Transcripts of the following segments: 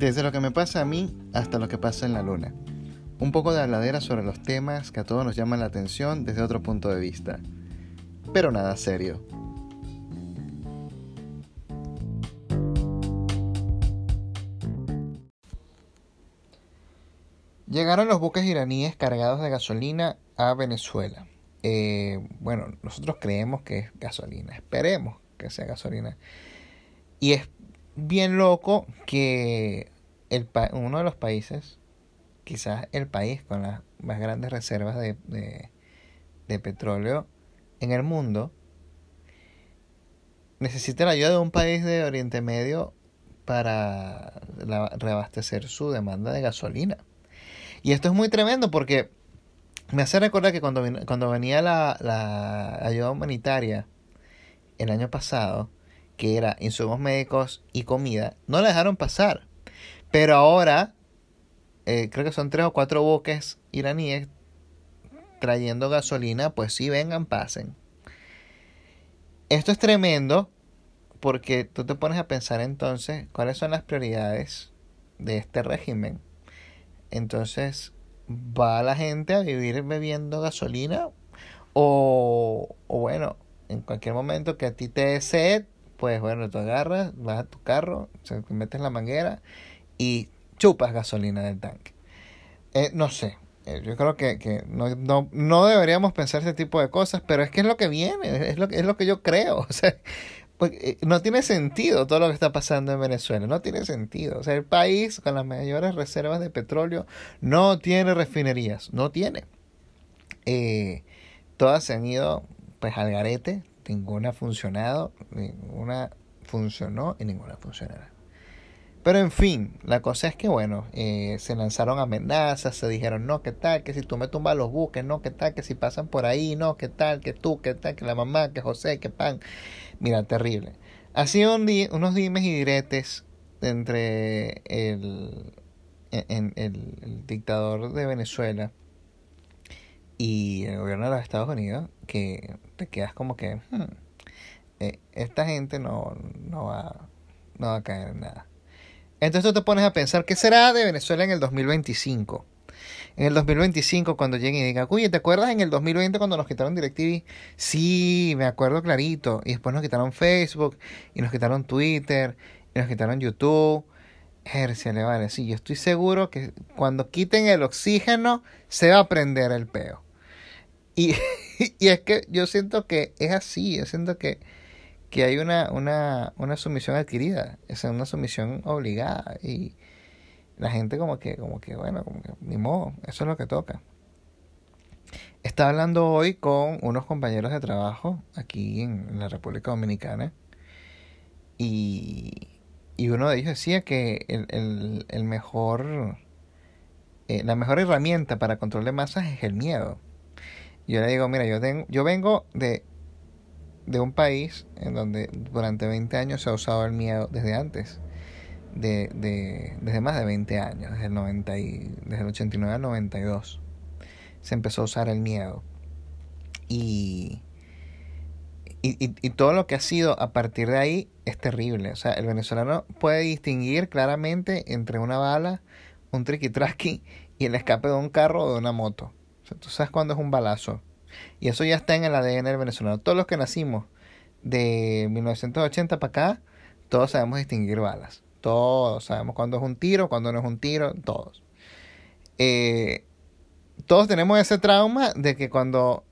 Desde lo que me pasa a mí hasta lo que pasa en la luna. Un poco de habladera sobre los temas que a todos nos llaman la atención desde otro punto de vista. Pero nada serio. Llegaron los buques iraníes cargados de gasolina a Venezuela. Eh, bueno, nosotros creemos que es gasolina, esperemos que sea gasolina. Y es bien loco que el, uno de los países, quizás el país con las más grandes reservas de, de, petróleo en el mundo, necesita la ayuda de un país de Oriente Medio para reabastecer su demanda de gasolina. Y esto es muy tremendo porque me hace recordar que cuando, cuando venía la, la ayuda humanitaria el año pasado, que era insumos médicos y comida, no la dejaron pasar. Pero ahora, eh, creo que son tres o cuatro buques iraníes trayendo gasolina, pues sí, vengan, pasen. Esto es tremendo porque tú te pones a pensar entonces cuáles son las prioridades de este régimen. Entonces, ¿va la gente a vivir bebiendo gasolina? O, o bueno, en cualquier momento que a ti te dé sed, pues bueno, tú agarras, vas a tu carro, metes la manguera y chupas gasolina del tanque. Eh, no sé, eh, yo creo que, no, no, deberíamos pensar ese tipo de cosas, pero es que es lo que viene, es lo, es lo que yo creo. O sea, pues, eh, no tiene sentido todo lo que está pasando en Venezuela, no tiene sentido. O sea, el país con las mayores reservas de petróleo no tiene refinerías, no tiene. todas se han ido pues al garete, ninguna ha funcionado, ninguna funcionó y ninguna funcionará. Pero en fin, la cosa es que bueno, eh, se lanzaron amenazas, se dijeron, no, qué tal, que si tú me tumbas los buques, no, qué tal, que si pasan por ahí, no, qué tal, que tú, qué tal, que la mamá, que José, que pan. Mira, terrible. Ha unos dimes y diretes entre el, el dictador de Venezuela y el gobierno de los Estados Unidos que te quedas como que hmm, eh, esta gente no, no, va, no va a caer en nada. Entonces tú te pones a pensar, ¿qué será de Venezuela en el 2025? En el 2025 cuando lleguen y digan, oye, ¿te acuerdas en el 2020 cuando nos quitaron DirecTV? Sí, me acuerdo clarito. Y después nos quitaron Facebook, y nos quitaron Twitter, y nos quitaron YouTube. le vale, sí, yo estoy seguro que cuando quiten el oxígeno se va a prender el peo. Y, es que yo siento que es así, yo siento que, que hay una, una, una sumisión adquirida, es una sumisión obligada y la gente como que, como que, bueno, como que, ni modo, eso es lo que toca. Estaba hablando hoy con unos compañeros de trabajo aquí en la República Dominicana y, y uno de ellos decía que el, el, el mejor, eh, la mejor herramienta para control de masas es el miedo. Yo le digo, mira, yo, tengo, yo vengo de, de un país en donde durante 20 años se ha usado el miedo desde antes. De, de, desde más de 20 años, desde el, 90 y, desde el 89 al 92, se empezó a usar el miedo. Y, y, y, y, todo lo que ha sido a partir de ahí es terrible. O sea, el venezolano puede distinguir claramente entre una bala, un triqui-traqui y el escape de un carro o de una moto tú sabes cuándo es un balazo. Y eso ya está en el ADN del venezolano. Todos los que nacimos de 1980 para acá, todos sabemos distinguir balas. Todos sabemos cuándo es un tiro, cuándo no es un tiro, todos. Eh, todos tenemos ese trauma de que cuando,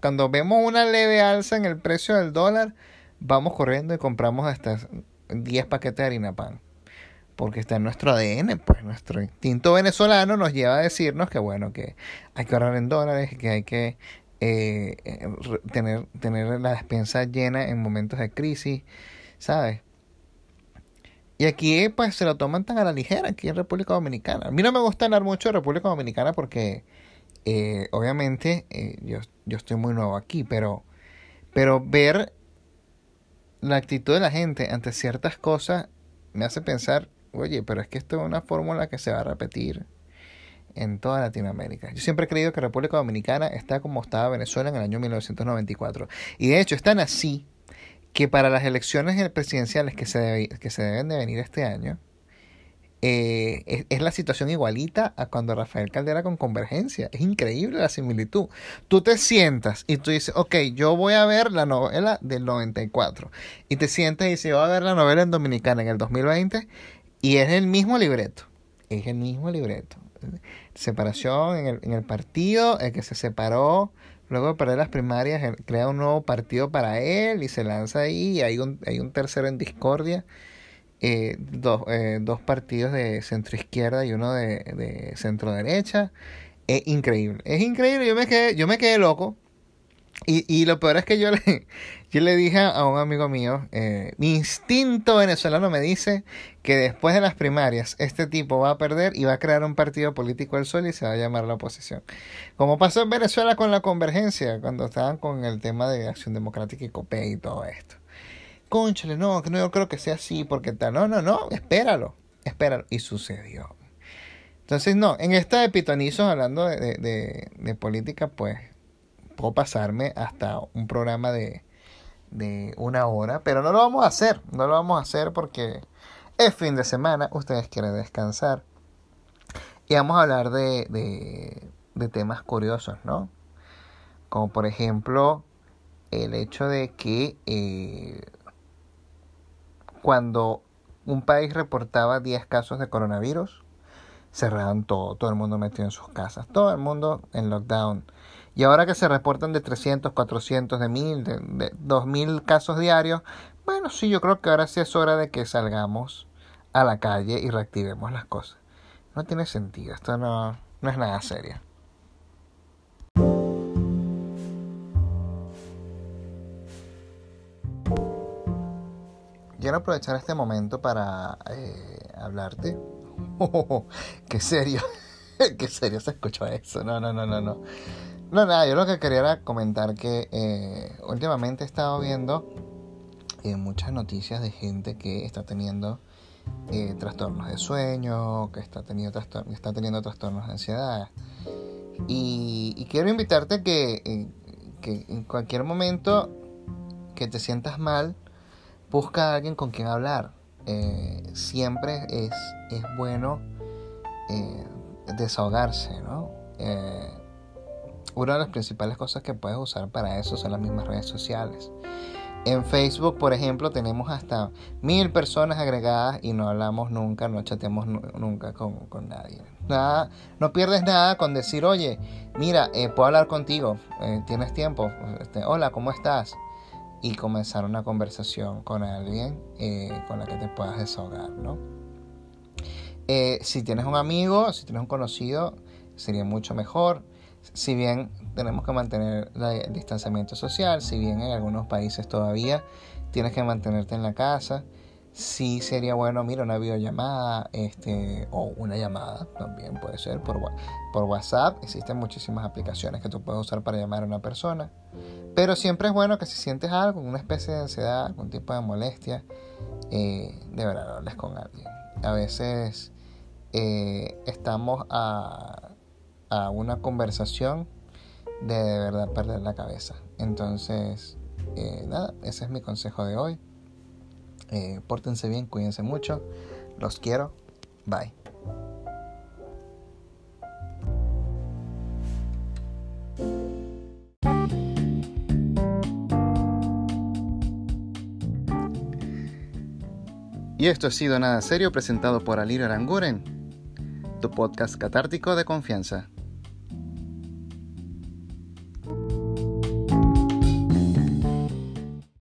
cuando vemos una leve alza en el precio del dólar, vamos corriendo y compramos hasta 10 paquetes de harina pan porque está en nuestro ADN, pues nuestro instinto venezolano nos lleva a decirnos que bueno, que hay que ahorrar en dólares, que hay que eh, tener, tener la despensa llena en momentos de crisis, ¿sabes? Y aquí pues se lo toman tan a la ligera, aquí en República Dominicana. A mí no me gusta hablar mucho de República Dominicana porque eh, obviamente eh, yo, yo estoy muy nuevo aquí, pero, pero ver la actitud de la gente ante ciertas cosas me hace pensar oye, pero es que esto es una fórmula que se va a repetir en toda Latinoamérica. Yo siempre he creído que República Dominicana está como estaba Venezuela en el año 1994. Y de hecho están así que para las elecciones presidenciales que se, que se deben de venir este año, eh, es, la situación igualita a cuando Rafael Caldera con Convergencia. Es increíble la similitud. Tú te sientas y tú dices, ok, yo voy a ver la novela del 94. Y te sientas y dices, voy a ver la novela en Dominicana en el 2020 y es el mismo libreto. Es el mismo libreto. Separación en el, en el partido, el que se separó Luego de perder las primarias, crea un nuevo partido para él y se lanza ahí. Y hay un, hay un tercero en discordia. Eh, dos, eh, dos, partidos de centro izquierda y uno de, de centro derecha. Es increíble. Es increíble. Yo me quedé, yo me quedé loco. Y, y lo peor es que yo le, yo le dije a un amigo mío, eh, mi instinto venezolano me dice que después de las primarias este tipo va a perder y va a crear un partido político al sol y se va a llamar la oposición. Como pasó en Venezuela con la convergencia, cuando estaban con el tema de Acción Democrática y COPE y todo esto. Conchale, no, no yo creo que sea así, porque tal. No, no, no, espéralo, espéralo. Y sucedió. Entonces, no, en esta de pitonizos, hablando de, de, de política, pues puedo pasarme hasta un programa de, de una hora, pero no lo vamos a hacer, no lo vamos a hacer porque es fin de semana, ustedes quieren descansar. Y vamos a hablar de, de, temas curiosos, ¿no? Como por ejemplo el hecho de que eh, cuando un país reportaba 10 casos de coronavirus, cerraban todo, todo el mundo metido en sus casas, todo el mundo en lockdown. Y ahora que se reportan de 300, 400, de 1000, de, de 2000 casos diarios, bueno, sí, yo creo que ahora sí es hora de que salgamos a la calle y reactivemos las cosas. No tiene sentido, esto no, no es nada serio. Quiero aprovechar este momento para eh, hablarte. Oh, ¡Qué serio! ¡Qué serio se escuchó eso! No, no, no, no, no. No, nada, yo lo que quería era comentar que eh, últimamente he estado viendo eh, muchas noticias de gente que está teniendo eh, trastornos de sueño, que está teniendo, está teniendo trastornos de ansiedad. Y, quiero invitarte que, que en cualquier momento que te sientas mal, busca a alguien con quien hablar. siempre es, es bueno desahogarse, ¿no? Una de las principales cosas que puedes usar para eso son las mismas redes sociales. En Facebook, por ejemplo, tenemos hasta mil personas agregadas y no hablamos nunca, no chateamos nunca con, nadie. Nada, no pierdes nada con decir, oye, mira, eh, puedo hablar contigo, eh, tienes tiempo, este, hola, ¿cómo estás? Y comenzar una conversación con alguien eh, con la que te puedas desahogar, ¿no? si tienes un amigo, si tienes un conocido, sería mucho mejor si bien tenemos que mantener el distanciamiento social, si bien en algunos países todavía tienes que mantenerte en la casa, sí sería bueno, mira, una videollamada este, o una llamada también puede ser por, WhatsApp. Existen muchísimas aplicaciones que tú puedes usar para llamar a una persona. Pero siempre es bueno que si sientes algo, una especie de ansiedad, algún tipo de molestia, eh, de verdad hables con alguien. A veces eh, estamos a a una conversación de, de verdad perder la cabeza. Entonces, eh, nada, ese es mi consejo de hoy. Eh, pórtense bien, cuídense mucho. Los quiero. Bye. Y esto ha sido Nada Serio presentado por Alir Aranguren, tu podcast catártico de confianza.